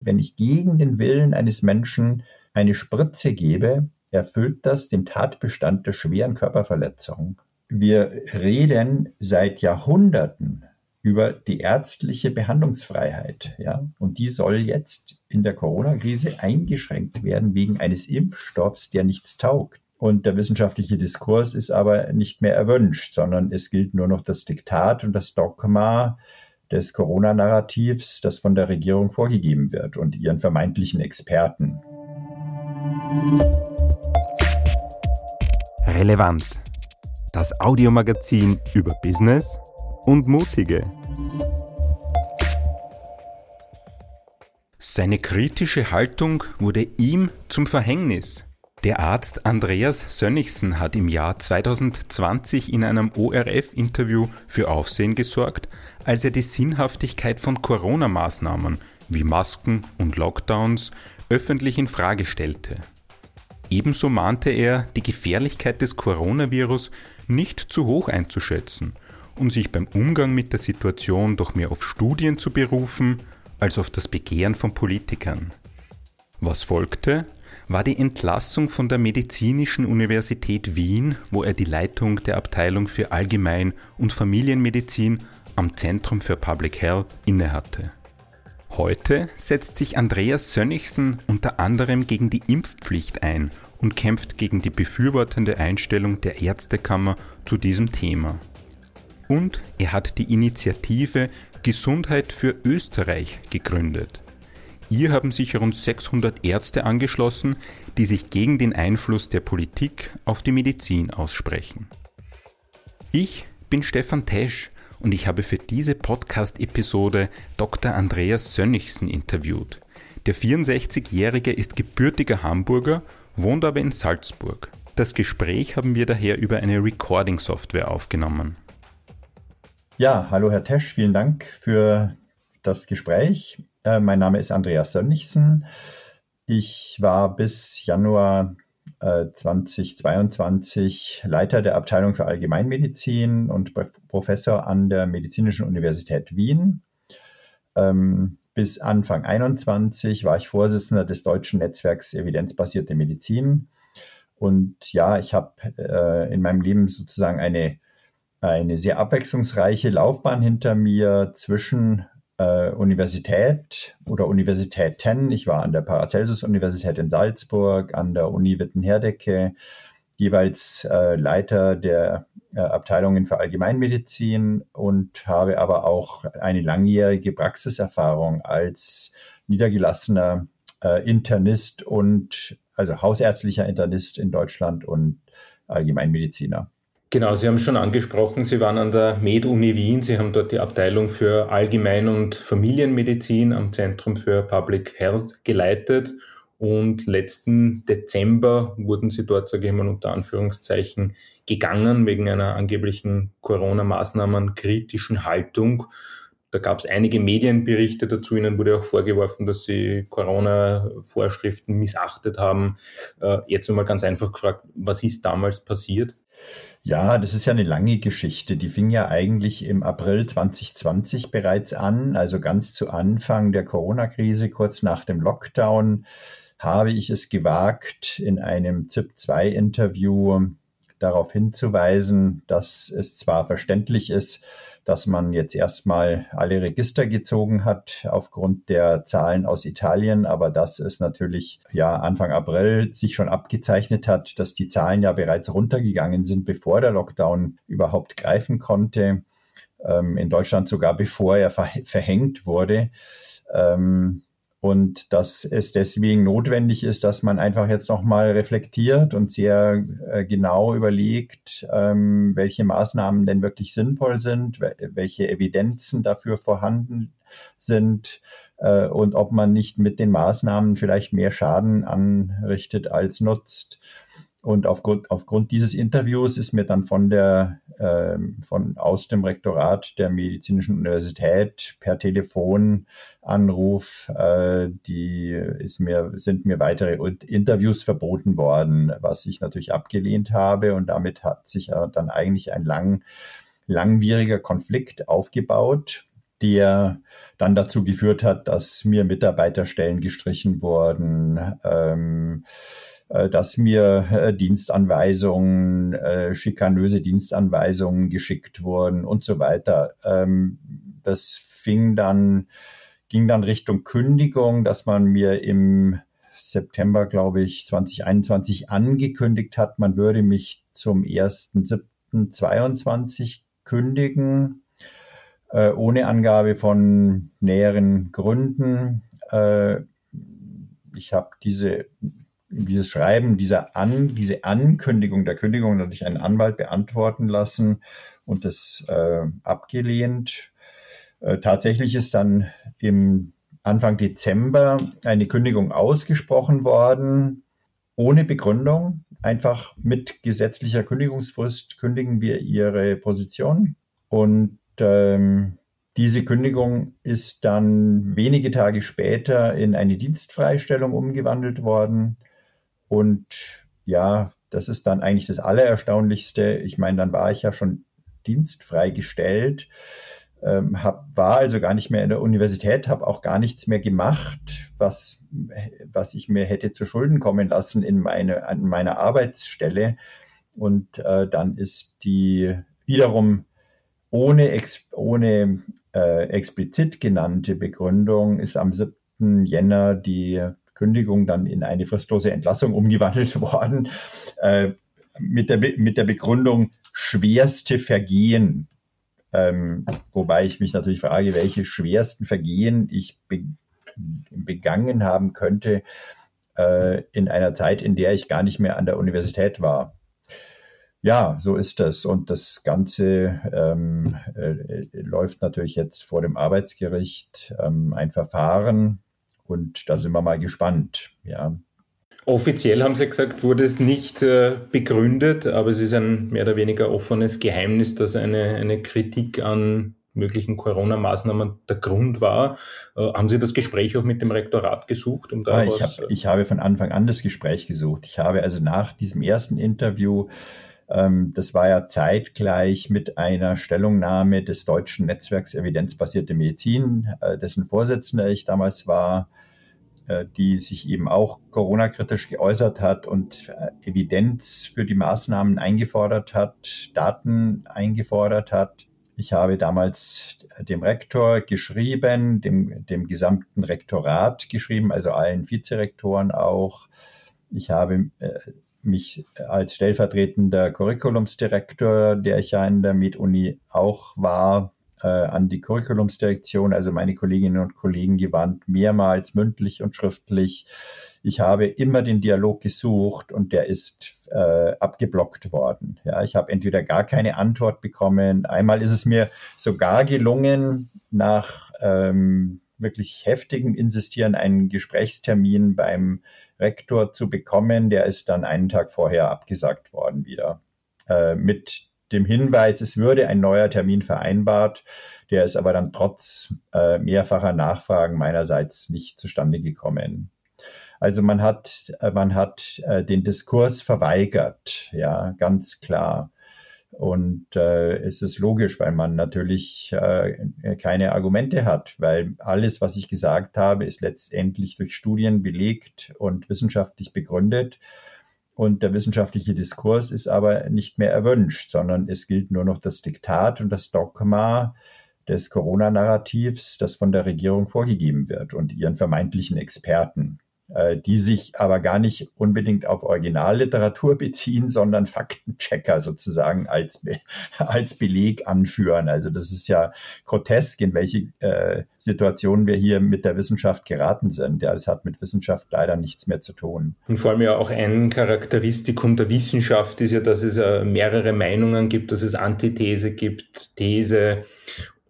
Wenn ich gegen den Willen eines Menschen eine Spritze gebe, erfüllt das den Tatbestand der schweren Körperverletzung. Wir reden seit Jahrhunderten über die ärztliche Behandlungsfreiheit, ja, und die soll jetzt in der Corona-Krise eingeschränkt werden wegen eines Impfstoffs, der nichts taugt. Und der wissenschaftliche Diskurs ist aber nicht mehr erwünscht, sondern es gilt nur noch das Diktat und das Dogma des Corona-Narrativs, das von der Regierung vorgegeben wird und ihren vermeintlichen Experten. Relevant. Das Audiomagazin über Business und Mutige. Seine kritische Haltung wurde ihm zum Verhängnis. Der Arzt Andreas Sönnigsen hat im Jahr 2020 in einem ORF-Interview für Aufsehen gesorgt, als er die Sinnhaftigkeit von Corona-Maßnahmen wie Masken und Lockdowns öffentlich in Frage stellte. Ebenso mahnte er, die Gefährlichkeit des Coronavirus nicht zu hoch einzuschätzen und sich beim Umgang mit der Situation doch mehr auf Studien zu berufen als auf das Begehren von Politikern. Was folgte, war die Entlassung von der Medizinischen Universität Wien, wo er die Leitung der Abteilung für Allgemein- und Familienmedizin am Zentrum für Public Health innehatte. Heute setzt sich Andreas Sönnigsen unter anderem gegen die Impfpflicht ein und kämpft gegen die befürwortende Einstellung der Ärztekammer zu diesem Thema. Und er hat die Initiative Gesundheit für Österreich gegründet. Hier haben sich rund 600 Ärzte angeschlossen, die sich gegen den Einfluss der Politik auf die Medizin aussprechen. Ich bin Stefan Tesch und ich habe für diese Podcast-Episode Dr. Andreas Sönnigsen interviewt. Der 64-Jährige ist gebürtiger Hamburger, wohnt aber in Salzburg. Das Gespräch haben wir daher über eine Recording-Software aufgenommen. Ja, hallo Herr Tesch, vielen Dank für das Gespräch. Äh, mein Name ist Andreas Sönnigsen. Ich war bis Januar 2022 äh, Leiter der Abteilung für Allgemeinmedizin und Professor an der Medizinischen Universität Wien. Ähm, bis Anfang 21 war ich Vorsitzender des deutschen Netzwerks Evidenzbasierte Medizin. Und ja, ich habe äh, in meinem Leben sozusagen eine, eine sehr abwechslungsreiche Laufbahn hinter mir zwischen äh, Universität oder Universitäten. Ich war an der Paracelsus-Universität in Salzburg, an der Uni Wittenherdecke, jeweils äh, Leiter der äh, Abteilungen für Allgemeinmedizin und habe aber auch eine langjährige Praxiserfahrung als niedergelassener äh, Internist und also hausärztlicher Internist in Deutschland und Allgemeinmediziner. Genau, Sie haben es schon angesprochen, Sie waren an der Med-Uni Wien, Sie haben dort die Abteilung für Allgemein- und Familienmedizin am Zentrum für Public Health geleitet und letzten Dezember wurden Sie dort, sage ich mal unter Anführungszeichen, gegangen wegen einer angeblichen Corona-Maßnahmen kritischen Haltung. Da gab es einige Medienberichte dazu. Ihnen wurde auch vorgeworfen, dass Sie Corona-Vorschriften missachtet haben. Äh, jetzt einmal ganz einfach gefragt, was ist damals passiert? Ja, das ist ja eine lange Geschichte. Die fing ja eigentlich im April 2020 bereits an, also ganz zu Anfang der Corona-Krise, kurz nach dem Lockdown, habe ich es gewagt, in einem ZIP-2-Interview darauf hinzuweisen, dass es zwar verständlich ist, dass man jetzt erstmal alle Register gezogen hat aufgrund der Zahlen aus Italien, aber dass es natürlich ja Anfang April sich schon abgezeichnet hat, dass die Zahlen ja bereits runtergegangen sind, bevor der Lockdown überhaupt greifen konnte. Ähm, in Deutschland sogar bevor er verhängt wurde. Ähm, und dass es deswegen notwendig ist, dass man einfach jetzt nochmal reflektiert und sehr äh, genau überlegt, ähm, welche Maßnahmen denn wirklich sinnvoll sind, welche Evidenzen dafür vorhanden sind äh, und ob man nicht mit den Maßnahmen vielleicht mehr Schaden anrichtet als nutzt. Und aufgrund, aufgrund dieses Interviews ist mir dann von der, äh, von, aus dem Rektorat der Medizinischen Universität per Telefonanruf, äh, die ist mir, sind mir weitere Interviews verboten worden, was ich natürlich abgelehnt habe. Und damit hat sich dann eigentlich ein lang, langwieriger Konflikt aufgebaut. der dann dazu geführt hat, dass mir Mitarbeiterstellen gestrichen wurden, ähm, äh, dass mir äh, Dienstanweisungen, äh, schikanöse Dienstanweisungen geschickt wurden und so weiter. Ähm, das fing dann, ging dann Richtung Kündigung, dass man mir im September, glaube ich, 2021 angekündigt hat, man würde mich zum 1.7.22 kündigen, äh, ohne Angabe von näheren Gründen. Äh, ich habe diese dieses Schreiben, dieser An, diese Ankündigung der Kündigung durch einen Anwalt beantworten lassen und das äh, abgelehnt. Äh, tatsächlich ist dann im Anfang Dezember eine Kündigung ausgesprochen worden, ohne Begründung. Einfach mit gesetzlicher Kündigungsfrist kündigen wir ihre Position. Und ähm, diese Kündigung ist dann wenige Tage später in eine Dienstfreistellung umgewandelt worden. Und ja, das ist dann eigentlich das Allererstaunlichste. Ich meine, dann war ich ja schon dienstfrei gestellt, ähm, hab, war also gar nicht mehr in der Universität, habe auch gar nichts mehr gemacht, was, was ich mir hätte zu Schulden kommen lassen in, meine, an meiner Arbeitsstelle. Und äh, dann ist die wiederum ohne, ex, ohne äh, explizit genannte Begründung ist am 7. Jänner die Kündigung dann in eine fristlose Entlassung umgewandelt worden, äh, mit, der, mit der Begründung schwerste Vergehen. Ähm, wobei ich mich natürlich frage, welche schwersten Vergehen ich be begangen haben könnte äh, in einer Zeit, in der ich gar nicht mehr an der Universität war. Ja, so ist das. Und das Ganze ähm, äh, läuft natürlich jetzt vor dem Arbeitsgericht ähm, ein Verfahren, und da sind wir mal gespannt, ja. Offiziell haben Sie gesagt, wurde es nicht äh, begründet, aber es ist ein mehr oder weniger offenes Geheimnis, dass eine, eine Kritik an möglichen Corona-Maßnahmen der Grund war. Äh, haben Sie das Gespräch auch mit dem Rektorat gesucht? Um da ah, ich, hab, ich habe von Anfang an das Gespräch gesucht. Ich habe also nach diesem ersten Interview ähm, das war ja zeitgleich mit einer Stellungnahme des deutschen Netzwerks Evidenzbasierte Medizin, äh, dessen Vorsitzender ich damals war, die sich eben auch Corona-kritisch geäußert hat und äh, Evidenz für die Maßnahmen eingefordert hat, Daten eingefordert hat. Ich habe damals dem Rektor geschrieben, dem, dem gesamten Rektorat geschrieben, also allen Vizerektoren auch. Ich habe mich als stellvertretender Curriculumsdirektor, der ich ja in der MedUni auch war, äh, an die Curriculumsdirektion, also meine Kolleginnen und Kollegen gewandt, mehrmals mündlich und schriftlich. Ich habe immer den Dialog gesucht und der ist äh, abgeblockt worden. Ja, ich habe entweder gar keine Antwort bekommen. Einmal ist es mir sogar gelungen, nach ähm, wirklich heftigem Insistieren einen Gesprächstermin beim Rektor zu bekommen. Der ist dann einen Tag vorher abgesagt worden wieder. Äh, mit dem Hinweis, es würde ein neuer Termin vereinbart. Der ist aber dann trotz äh, mehrfacher Nachfragen meinerseits nicht zustande gekommen. Also man hat, äh, man hat äh, den Diskurs verweigert, ja, ganz klar. Und äh, es ist logisch, weil man natürlich äh, keine Argumente hat, weil alles, was ich gesagt habe, ist letztendlich durch Studien belegt und wissenschaftlich begründet. Und der wissenschaftliche Diskurs ist aber nicht mehr erwünscht, sondern es gilt nur noch das Diktat und das Dogma des Corona-Narrativs, das von der Regierung vorgegeben wird und ihren vermeintlichen Experten. Äh, die sich aber gar nicht unbedingt auf Originalliteratur beziehen, sondern Faktenchecker sozusagen als, als Beleg anführen. Also das ist ja grotesk, in welche äh, Situationen wir hier mit der Wissenschaft geraten sind. Ja, das hat mit Wissenschaft leider nichts mehr zu tun. Und vor allem ja auch ein Charakteristikum der Wissenschaft ist ja, dass es äh, mehrere Meinungen gibt, dass es Antithese gibt, These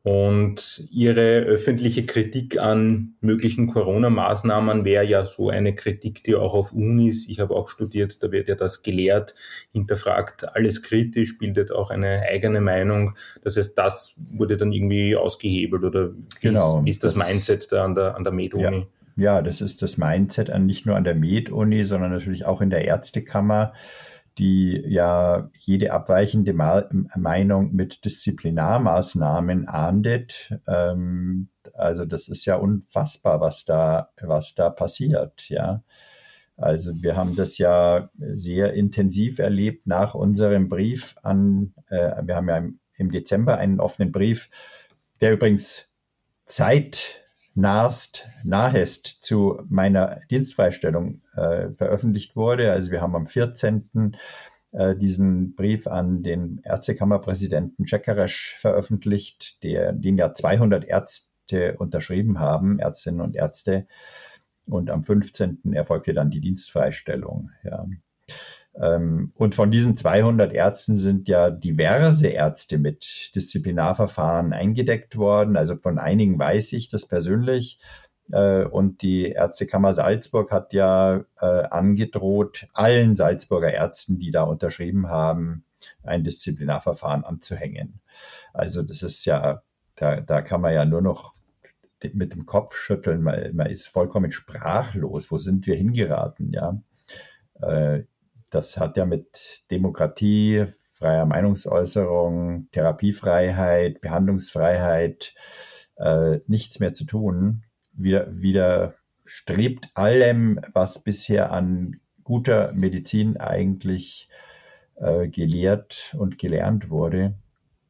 und ihre öffentliche Kritik an möglichen Corona-Maßnahmen wäre ja so eine Kritik, die auch auf Unis, ich habe auch studiert, da wird ja das gelehrt, hinterfragt alles kritisch, bildet auch eine eigene Meinung. Das heißt, das wurde dann irgendwie ausgehebelt oder wie, genau, ist, das, das, Mindset da an der, an der Med-Uni? Ja. Ja, das ist das Mindset an, nicht nur an der Med-Uni, sondern natürlich auch in der Ärztekammer die ja jede abweichende Meinung mit Disziplinarmaßnahmen ahndet. Ähm, also das ist ja unfassbar, was da, was da passiert, ja. Also wir haben das ja sehr intensiv erlebt nach unserem Brief an, äh, wir haben ja im, Dezember einen offenen Brief, der übrigens zeitnahst, nahest zu meiner Dienstfreistellung äh, veröffentlicht wurde. Also wir haben am 14. Äh, diesen Brief an den Ärztekammerpräsidenten Czekeresch veröffentlicht, der, den ja 200 Ärzte unterschrieben haben, Ärztinnen und Ärzte. Und am 15. erfolgte dann die Dienstfreistellung. Ja. Ähm, und von diesen 200 Ärzten sind ja diverse Ärzte mit Disziplinarverfahren eingedeckt worden. Also von einigen weiß ich das persönlich. Äh, und die Ärztekammer Salzburg hat ja äh, angedroht, allen Salzburger Ärzten, die da unterschrieben haben, ein Disziplinarverfahren anzuhängen. Also das ist ja, da, da kann man ja nur noch mit dem Kopf schütteln. Man, man ist vollkommen sprachlos. Wo sind wir hingeraten? Ja, äh, das hat ja mit Demokratie, freier Meinungsäußerung, Therapiefreiheit, Behandlungsfreiheit äh, nichts mehr zu tun. Wieder, wieder strebt allem, was bisher an guter Medizin eigentlich äh, gelehrt und gelernt wurde.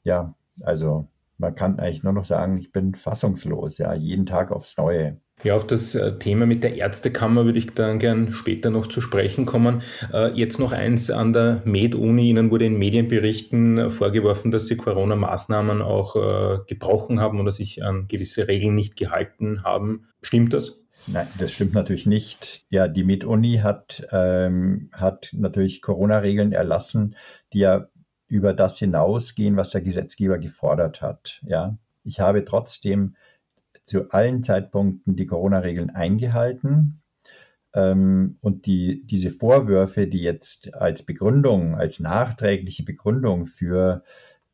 Ja, also man kann eigentlich nur noch sagen, ich bin fassungslos, ja, jeden Tag aufs Neue. Ja, auf das äh, Thema mit der Ärztekammer würde ich dann gern später noch zu sprechen kommen. Äh, jetzt noch eins an der Med-Uni. Ihnen wurde in Medienberichten vorgeworfen, dass Sie Corona-Maßnahmen auch äh, gebrochen haben oder sich an gewisse Regeln nicht gehalten haben. Stimmt das? Nein, das stimmt natürlich nicht. Ja, die Med-Uni hat, ähm, hat natürlich Corona-Regeln erlassen, die ja über das hinausgehen, was der Gesetzgeber gefordert hat. Ja, ich habe trotzdem zu allen Zeitpunkten die Corona-Regeln eingehalten. Ähm, und die, diese Vorwürfe, die jetzt als Begründung, als nachträgliche Begründung für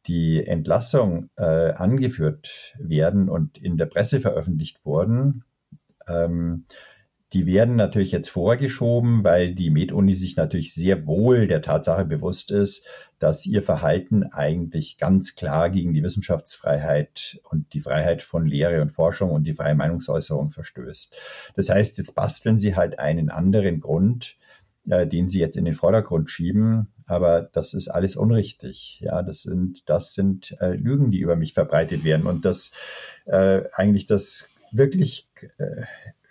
die Entlassung äh, angeführt werden und in der Presse veröffentlicht wurden, ähm, die werden natürlich jetzt vorgeschoben, weil die MedUni sich natürlich sehr wohl der Tatsache bewusst ist, dass ihr Verhalten eigentlich ganz klar gegen die Wissenschaftsfreiheit und die Freiheit von Lehre und Forschung und die freie Meinungsäußerung verstößt. Das heißt, jetzt basteln sie halt einen anderen Grund, äh, den sie jetzt in den Vordergrund schieben. Aber das ist alles unrichtig. Ja, das sind, das sind äh, Lügen, die über mich verbreitet werden. Und das äh, eigentlich das wirklich äh,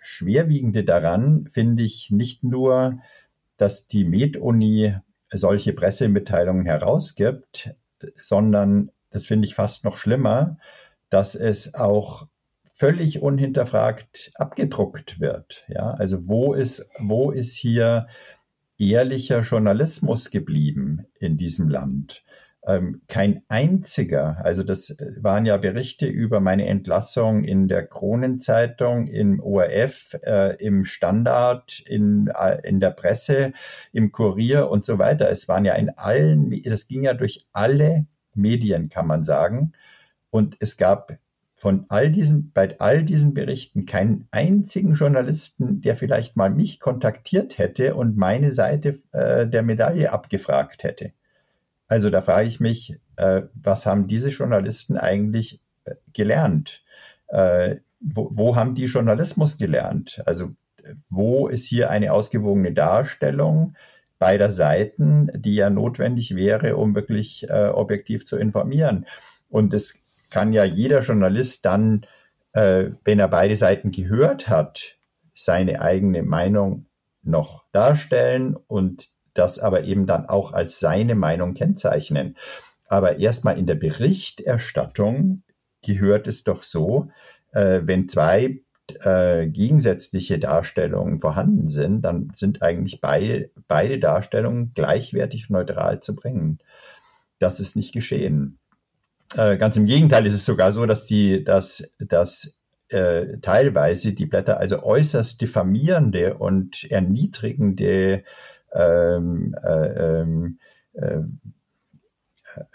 Schwerwiegende daran finde ich nicht nur, dass die Med-Uni solche Pressemitteilungen herausgibt, sondern das finde ich fast noch schlimmer, dass es auch völlig unhinterfragt abgedruckt wird. Ja, also wo ist, wo ist hier ehrlicher Journalismus geblieben in diesem Land? Ähm, kein einziger, also das äh, waren ja Berichte über meine Entlassung in der Kronenzeitung, im ORF, äh, im Standard, in, äh, in der Presse, im Kurier und so weiter. Es waren ja in allen, das ging ja durch alle Medien, kann man sagen. Und es gab von all diesen, bei all diesen Berichten keinen einzigen Journalisten, der vielleicht mal mich kontaktiert hätte und meine Seite äh, der Medaille abgefragt hätte. Also da frage ich mich, äh, was haben diese Journalisten eigentlich äh, gelernt? Äh, wo, wo haben die Journalismus gelernt? Also wo ist hier eine ausgewogene Darstellung beider Seiten, die ja notwendig wäre, um wirklich äh, objektiv zu informieren? Und es kann ja jeder Journalist dann, äh, wenn er beide Seiten gehört hat, seine eigene Meinung noch darstellen und das aber eben dann auch als seine Meinung kennzeichnen. Aber erstmal in der Berichterstattung gehört es doch so, äh, wenn zwei äh, gegensätzliche Darstellungen vorhanden sind, dann sind eigentlich beide, beide Darstellungen gleichwertig neutral zu bringen. Das ist nicht geschehen. Äh, ganz im Gegenteil ist es sogar so, dass die, dass, dass äh, teilweise die Blätter also äußerst diffamierende und erniedrigende ähm, äh, ähm, äh,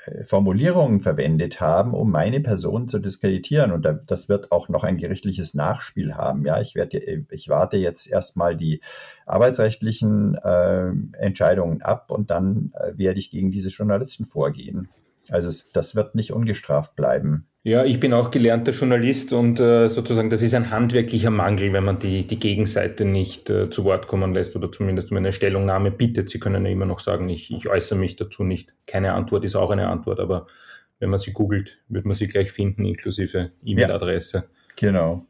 äh, Formulierungen verwendet haben, um meine Person zu diskreditieren. Und das wird auch noch ein gerichtliches Nachspiel haben. Ja, ich werde, ich warte jetzt erstmal die arbeitsrechtlichen äh, Entscheidungen ab und dann werde ich gegen diese Journalisten vorgehen. Also es, das wird nicht ungestraft bleiben. Ja, ich bin auch gelernter Journalist und äh, sozusagen das ist ein handwerklicher Mangel, wenn man die, die Gegenseite nicht äh, zu Wort kommen lässt oder zumindest um eine Stellungnahme bittet. Sie können ja immer noch sagen, ich, ich äußere mich dazu nicht. Keine Antwort ist auch eine Antwort, aber wenn man sie googelt, wird man sie gleich finden, inklusive E-Mail-Adresse. Ja, genau.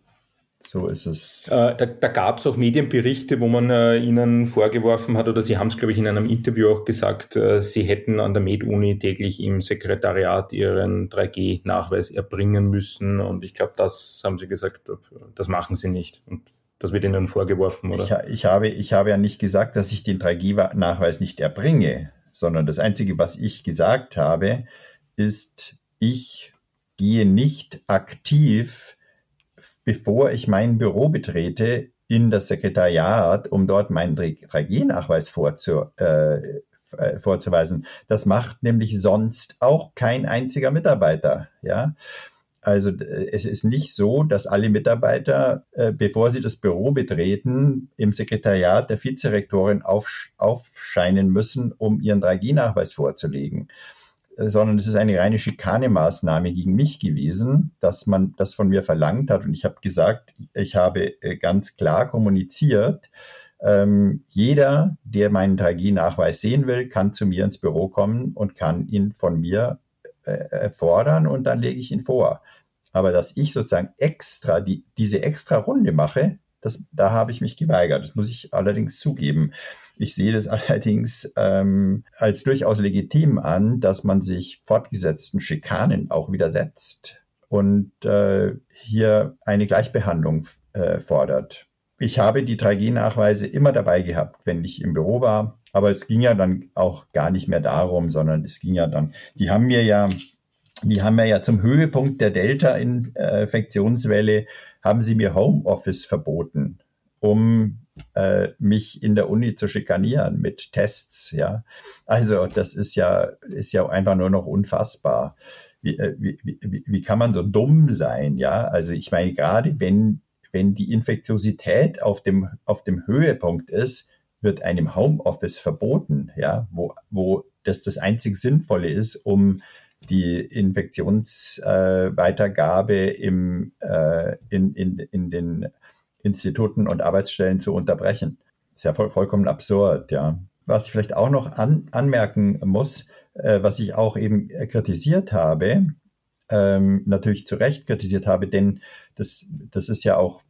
So ist es. Äh, da da gab es auch Medienberichte, wo man äh, Ihnen vorgeworfen hat, oder Sie haben es, glaube ich, in einem Interview auch gesagt, äh, Sie hätten an der Med-Uni täglich im Sekretariat Ihren 3G-Nachweis erbringen müssen. Und ich glaube, das haben Sie gesagt, das machen Sie nicht. Und das wird Ihnen vorgeworfen, oder? Ich, ich, habe, ich habe ja nicht gesagt, dass ich den 3G-Nachweis nicht erbringe, sondern das Einzige, was ich gesagt habe, ist, ich gehe nicht aktiv bevor ich mein Büro betrete, in das Sekretariat, um dort meinen 3G-Nachweis vorzu, äh, äh, vorzuweisen. Das macht nämlich sonst auch kein einziger Mitarbeiter. Ja, also es ist nicht so, dass alle Mitarbeiter, äh, bevor sie das Büro betreten, im Sekretariat der Vizerektorin auf, aufscheinen müssen, um ihren 3G-Nachweis vorzulegen sondern es ist eine reine Schikanemaßnahme gegen mich gewesen, dass man das von mir verlangt hat. Und ich habe gesagt, ich habe äh, ganz klar kommuniziert, ähm, jeder, der meinen 3G-Nachweis sehen will, kann zu mir ins Büro kommen und kann ihn von mir äh, fordern und dann lege ich ihn vor. Aber dass ich sozusagen extra die, diese extra Runde mache, das, da habe ich mich geweigert. Das muss ich allerdings zugeben. Ich sehe das allerdings ähm, als durchaus legitim an, dass man sich fortgesetzten Schikanen auch widersetzt und äh, hier eine Gleichbehandlung äh, fordert. Ich habe die 3G-Nachweise immer dabei gehabt, wenn ich im Büro war. Aber es ging ja dann auch gar nicht mehr darum, sondern es ging ja dann, die haben mir ja, die haben mir ja zum Höhepunkt der Delta-Infektionswelle haben sie mir Homeoffice verboten, um äh, mich in der Uni zu schikanieren mit Tests. Ja, also das ist ja ist ja einfach nur noch unfassbar. Wie, äh, wie, wie, wie kann man so dumm sein? Ja, also ich meine gerade wenn wenn die Infektiosität auf dem auf dem Höhepunkt ist, wird einem Homeoffice verboten. Ja, wo wo das das einzig Sinnvolle ist, um die Infektionsweitergabe äh, im, äh, in, in, in den Instituten und Arbeitsstellen zu unterbrechen. ist ja voll, vollkommen absurd, ja. Was ich vielleicht auch noch an, anmerken muss, äh, was ich auch eben kritisiert habe, ähm, natürlich zu Recht kritisiert habe, denn das, das ist ja auch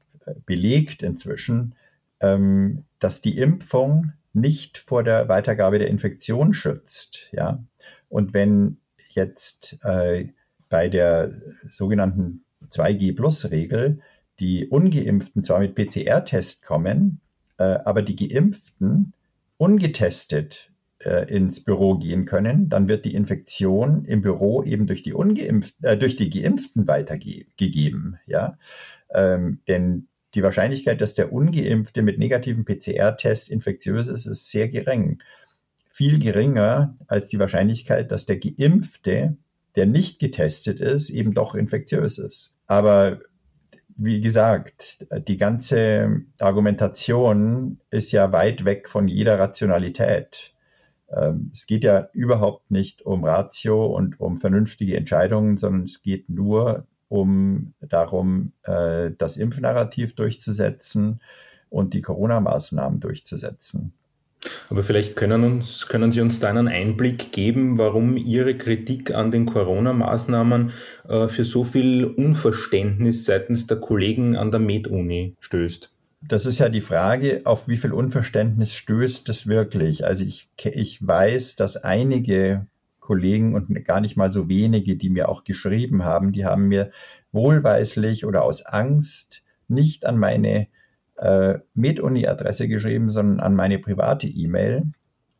belegt inzwischen, ähm, dass die Impfung nicht vor der Weitergabe der Infektion schützt, ja. Und wenn jetzt äh, bei der sogenannten 2G-Plus-Regel die Ungeimpften zwar mit PCR-Test kommen, äh, aber die Geimpften ungetestet äh, ins Büro gehen können, dann wird die Infektion im Büro eben durch die Ungeimpften, äh, durch die Geimpften weitergegeben. Ja? Ähm, denn die Wahrscheinlichkeit, dass der Ungeimpfte mit negativem PCR-Test infektiös ist, ist sehr gering viel geringer als die Wahrscheinlichkeit, dass der Geimpfte, der nicht getestet ist, eben doch infektiös ist. Aber wie gesagt, die ganze Argumentation ist ja weit weg von jeder Rationalität. Ähm, es geht ja überhaupt nicht um Ratio und um vernünftige Entscheidungen, sondern es geht nur um darum, äh, das Impfnarrativ durchzusetzen und die Corona-Maßnahmen durchzusetzen. Aber vielleicht können, uns, können Sie uns da einen Einblick geben, warum Ihre Kritik an den Corona-Maßnahmen äh, für so viel Unverständnis seitens der Kollegen an der Med-Uni stößt. Das ist ja die Frage, auf wie viel Unverständnis stößt es wirklich? Also ich, ich weiß, dass einige Kollegen und gar nicht mal so wenige, die mir auch geschrieben haben, die haben mir wohlweislich oder aus Angst nicht an meine äh, mit Uni-Adresse geschrieben, sondern an meine private E-Mail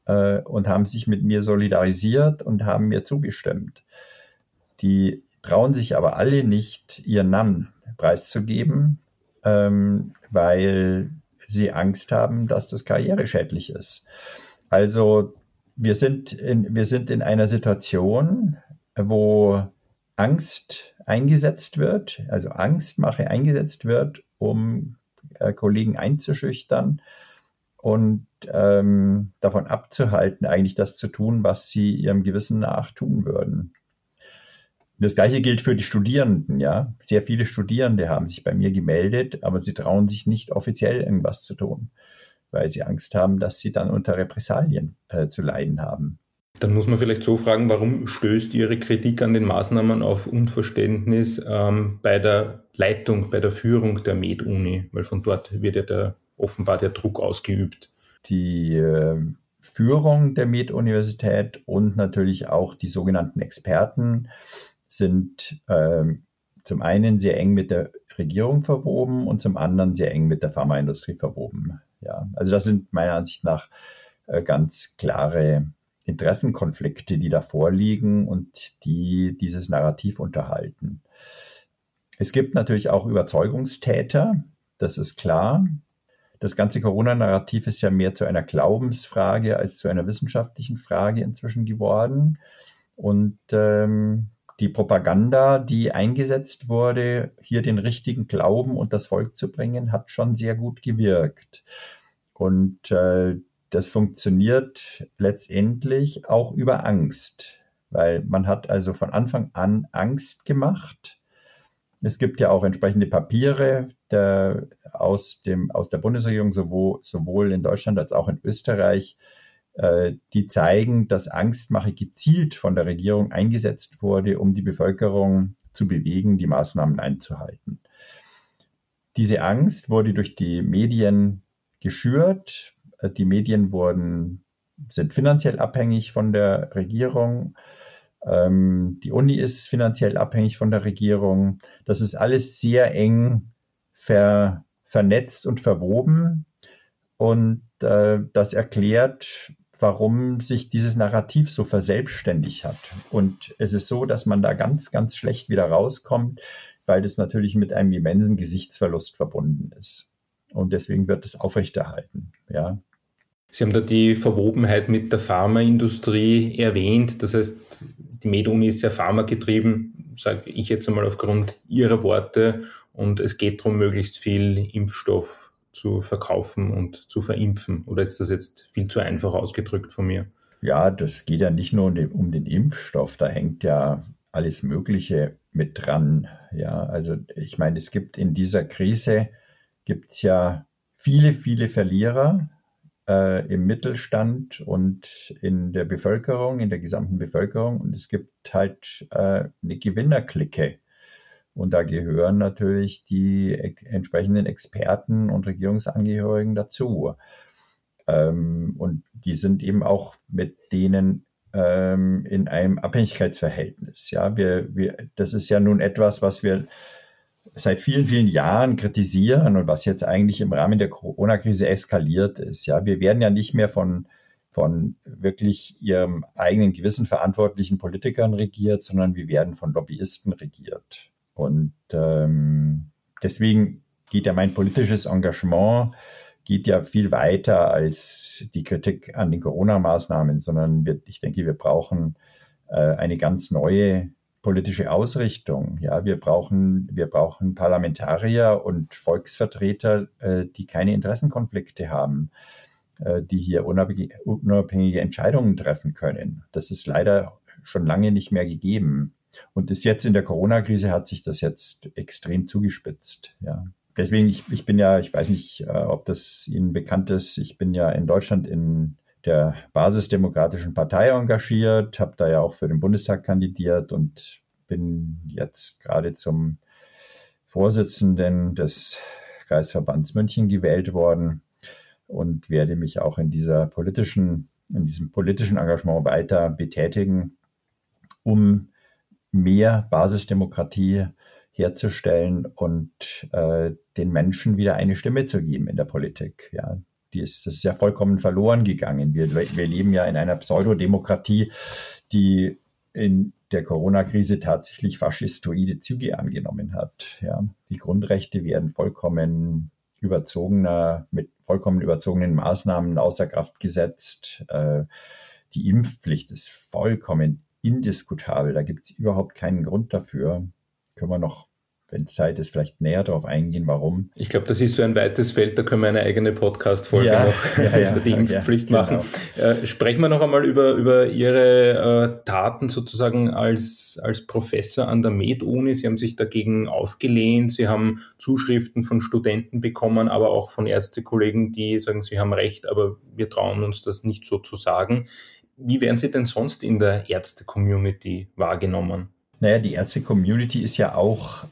äh, und haben sich mit mir solidarisiert und haben mir zugestimmt. Die trauen sich aber alle nicht, ihren Namen preiszugeben, ähm, weil sie Angst haben, dass das karriereschädlich ist. Also wir sind in, wir sind in einer Situation, wo Angst eingesetzt wird, also Angstmache eingesetzt wird, um äh, Kollegen einzuschüchtern und ähm, davon abzuhalten, eigentlich das zu tun, was sie ihrem Gewissen nach tun würden. Das gleiche gilt für die Studierenden, ja. Sehr viele Studierende haben sich bei mir gemeldet, aber sie trauen sich nicht offiziell irgendwas zu tun, weil sie Angst haben, dass sie dann unter Repressalien äh, zu leiden haben. Dann muss man vielleicht so fragen, warum stößt Ihre Kritik an den Maßnahmen auf Unverständnis ähm, bei der Leitung, bei der Führung der Med-Uni? Weil von dort wird ja der, offenbar der Druck ausgeübt. Die äh, Führung der Med-Universität und natürlich auch die sogenannten Experten sind äh, zum einen sehr eng mit der Regierung verwoben und zum anderen sehr eng mit der Pharmaindustrie verwoben. Ja, also das sind meiner Ansicht nach äh, ganz klare Interessenkonflikte, die da vorliegen und die dieses Narrativ unterhalten. Es gibt natürlich auch Überzeugungstäter, das ist klar. Das ganze Corona-Narrativ ist ja mehr zu einer Glaubensfrage als zu einer wissenschaftlichen Frage inzwischen geworden. Und ähm, die Propaganda, die eingesetzt wurde, hier den richtigen Glauben und das Volk zu bringen, hat schon sehr gut gewirkt. Und äh, das funktioniert letztendlich auch über Angst, weil man hat also von Anfang an Angst gemacht. Es gibt ja auch entsprechende Papiere der, aus, dem, aus der Bundesregierung, sowohl, sowohl in Deutschland als auch in Österreich, äh, die zeigen, dass Angstmache gezielt von der Regierung eingesetzt wurde, um die Bevölkerung zu bewegen, die Maßnahmen einzuhalten. Diese Angst wurde durch die Medien geschürt. Äh, die Medien wurden, sind finanziell abhängig von der Regierung. Ähm, die Uni ist finanziell abhängig von der Regierung. Das ist alles sehr eng ver, vernetzt und verwoben. Und äh, das erklärt, warum sich dieses Narrativ so verselbstständigt hat. Und es ist so, dass man da ganz, ganz schlecht wieder rauskommt, weil das natürlich mit einem immensen Gesichtsverlust verbunden ist. Und deswegen wird es aufrechterhalten. Ja. Sie haben da die Verwobenheit mit der Pharmaindustrie erwähnt. Das heißt, die MedUni ist sehr pharmagetrieben, sage ich jetzt einmal aufgrund Ihrer Worte. Und es geht darum, möglichst viel Impfstoff zu verkaufen und zu verimpfen? Oder ist das jetzt viel zu einfach ausgedrückt von mir? Ja, das geht ja nicht nur um den, um den Impfstoff, da hängt ja alles Mögliche mit dran. Ja, also ich meine, es gibt in dieser Krise gibt es ja viele, viele Verlierer äh, im Mittelstand und in der Bevölkerung, in der gesamten Bevölkerung. Und es gibt halt äh, eine Gewinnerklicke. Und da gehören natürlich die entsprechenden Experten und Regierungsangehörigen dazu. Ähm, und die sind eben auch mit denen ähm, in einem Abhängigkeitsverhältnis. Ja, wir, wir, das ist ja nun etwas, was wir seit vielen, vielen Jahren kritisieren und was jetzt eigentlich im Rahmen der Corona-Krise eskaliert ist. Ja, wir werden ja nicht mehr von, von wirklich ihrem eigenen Gewissen verantwortlichen Politikern regiert, sondern wir werden von Lobbyisten regiert. Und ähm, deswegen geht ja mein politisches Engagement geht ja viel weiter als die Kritik an den Corona-Maßnahmen, sondern wir, ich denke, wir brauchen äh, eine ganz neue politische Ausrichtung. Ja, wir brauchen, wir brauchen Parlamentarier und Volksvertreter, äh, die keine Interessenkonflikte haben, äh, die hier unabhängige Entscheidungen treffen können. Das ist leider schon lange nicht mehr gegeben. Und ist jetzt in der Corona-Krise hat sich das jetzt extrem zugespitzt. Ja. Deswegen, ich, ich bin ja, ich weiß nicht, äh, ob das Ihnen bekannt ist, ich bin ja in Deutschland in der Basisdemokratischen Partei engagiert, habe da ja auch für den Bundestag kandidiert und bin jetzt gerade zum Vorsitzenden des Kreisverbands München gewählt worden und werde mich auch in dieser politischen, in diesem politischen Engagement weiter betätigen, um mehr Basisdemokratie herzustellen und äh, den Menschen wieder eine Stimme zu geben in der Politik. Ja, die ist, das ist ja vollkommen verloren gegangen. Wir, wir leben ja in einer Pseudodemokratie, die in der Corona-Krise tatsächlich faschistoide Züge angenommen hat. Ja, die Grundrechte werden vollkommen überzogener, mit vollkommen überzogenen Maßnahmen außer Kraft gesetzt. Äh, die Impfpflicht ist vollkommen indiskutabel. Da gibt es überhaupt keinen Grund dafür. Können wir noch wenn Zeit ist, vielleicht näher darauf eingehen, warum. Ich glaube, das ist so ein weites Feld, da können wir eine eigene Podcast-Folge ja, noch ja, ja, über die Impfpflicht machen. Genau. Äh, sprechen wir noch einmal über, über Ihre äh, Taten sozusagen als, als Professor an der Med-Uni. Sie haben sich dagegen aufgelehnt, Sie haben Zuschriften von Studenten bekommen, aber auch von Ärztekollegen, die sagen, Sie haben recht, aber wir trauen uns das nicht so zu sagen. Wie werden Sie denn sonst in der Ärzte-Community wahrgenommen? Naja, die Ärzte-Community ist ja auch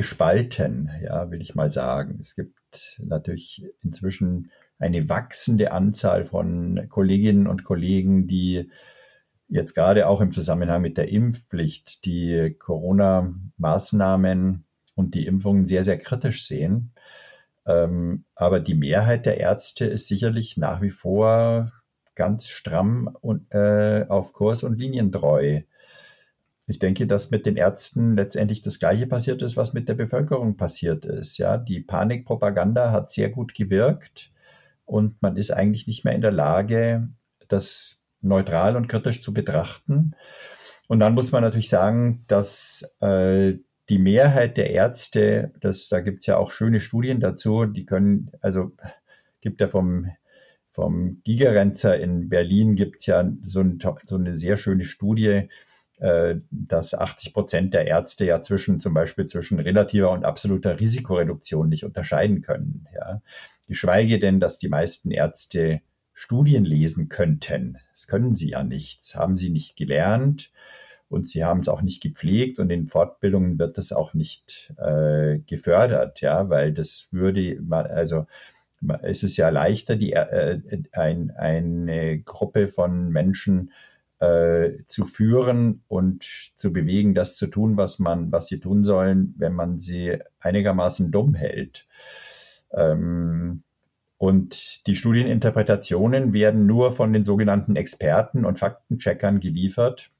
gespalten, ja, will ich mal sagen. Es gibt natürlich inzwischen eine wachsende Anzahl von Kolleginnen und Kollegen, die jetzt gerade auch im Zusammenhang mit der Impfpflicht die Corona-Maßnahmen und die Impfungen sehr, sehr kritisch sehen. Ähm, aber die Mehrheit der Ärzte ist sicherlich nach wie vor ganz stramm und äh, auf Kurs und linientreu. Ich denke, dass mit den Ärzten letztendlich das Gleiche passiert ist, was mit der Bevölkerung passiert ist. Ja, die Panikpropaganda hat sehr gut gewirkt und man ist eigentlich nicht mehr in der Lage, das neutral und kritisch zu betrachten. Und dann muss man natürlich sagen, dass äh, die Mehrheit der Ärzte, das, da gibt es ja auch schöne Studien dazu, die können, also gibt ja vom, vom Gigerenzer in Berlin gibt es ja so, ein, so eine sehr schöne Studie, dass 80 Prozent der Ärzte ja zwischen zum Beispiel zwischen relativer und absoluter Risikoreduktion nicht unterscheiden können. Ja. Geschweige denn, dass die meisten Ärzte Studien lesen könnten. Das können sie ja nicht. Das haben sie nicht gelernt und sie haben es auch nicht gepflegt und in Fortbildungen wird das auch nicht äh, gefördert, ja, weil das würde, also es ist ja leichter, die, äh, ein, eine Gruppe von Menschen äh, zu führen und zu bewegen, das zu tun, was man, was sie tun sollen, wenn man sie einigermaßen dumm hält. Ähm, und die Studieninterpretationen werden nur von den sogenannten Experten und Faktencheckern geliefert.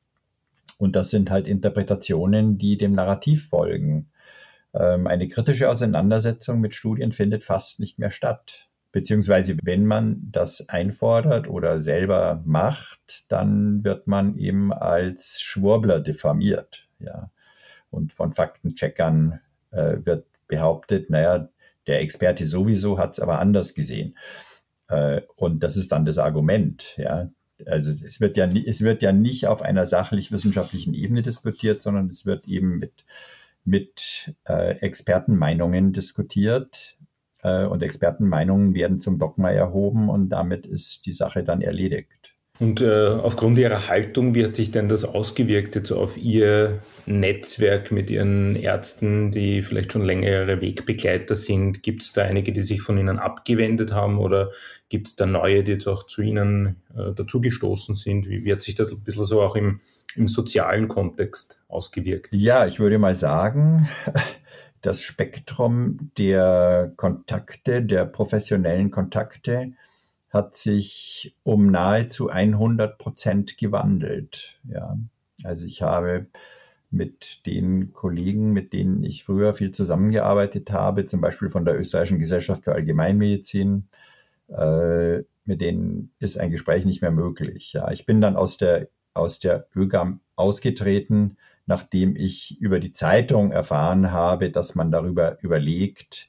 Und das sind halt Interpretationen, die dem Narrativ folgen. Ähm, eine kritische Auseinandersetzung mit Studien findet fast nicht mehr statt. Beziehungsweise wenn man das einfordert oder selber macht, dann wird man eben als Schwurbler diffamiert. Ja. Und von Faktencheckern äh, wird behauptet, naja, der Experte sowieso hat es aber anders gesehen. Äh, und das ist dann das Argument. Ja. Also es wird ja, es wird ja nicht auf einer sachlich-wissenschaftlichen Ebene diskutiert, sondern es wird eben mit, mit äh, Expertenmeinungen diskutiert äh, und Expertenmeinungen werden zum Dogma erhoben und damit ist die Sache dann erledigt. Und äh, aufgrund Ihrer Haltung, wie hat sich denn das ausgewirkt jetzt auf Ihr Netzwerk mit Ihren Ärzten, die vielleicht schon längere Wegbegleiter sind? Gibt es da einige, die sich von Ihnen abgewendet haben oder gibt es da neue, die jetzt auch zu Ihnen äh, dazugestoßen sind? Wie, wie, hat sich das ein bisschen so auch im, im sozialen Kontext ausgewirkt? Ja, ich würde mal sagen, das Spektrum der Kontakte, der professionellen Kontakte hat sich um nahezu 100 Prozent gewandelt. Ja, also ich habe mit den Kollegen, mit denen ich früher viel zusammengearbeitet habe, zum Beispiel von der Österreichischen Gesellschaft für Allgemeinmedizin, äh, mit denen ist ein Gespräch nicht mehr möglich. Ja, ich bin dann aus der aus der ÖGAM ausgetreten, nachdem ich über die Zeitung erfahren habe, dass man darüber überlegt,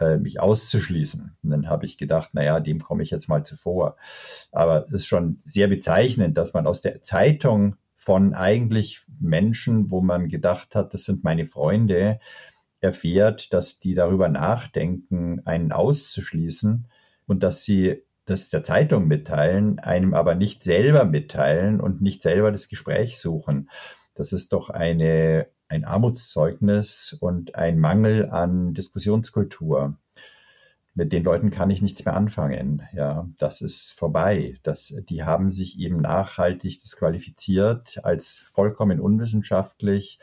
äh, mich auszuschließen. Und dann habe ich gedacht, naja, dem komme ich jetzt mal zuvor. Aber es ist schon sehr bezeichnend, dass man aus der Zeitung von eigentlich Menschen, wo man gedacht hat, das sind meine Freunde, erfährt, dass die darüber nachdenken, einen auszuschließen und dass sie das der Zeitung mitteilen, einem aber nicht selber mitteilen und nicht selber das Gespräch suchen. Das ist doch eine, ein Armutszeugnis und ein Mangel an Diskussionskultur. Mit den Leuten kann ich nichts mehr anfangen. Ja, das ist vorbei. Das, die haben sich eben nachhaltig disqualifiziert als vollkommen unwissenschaftlich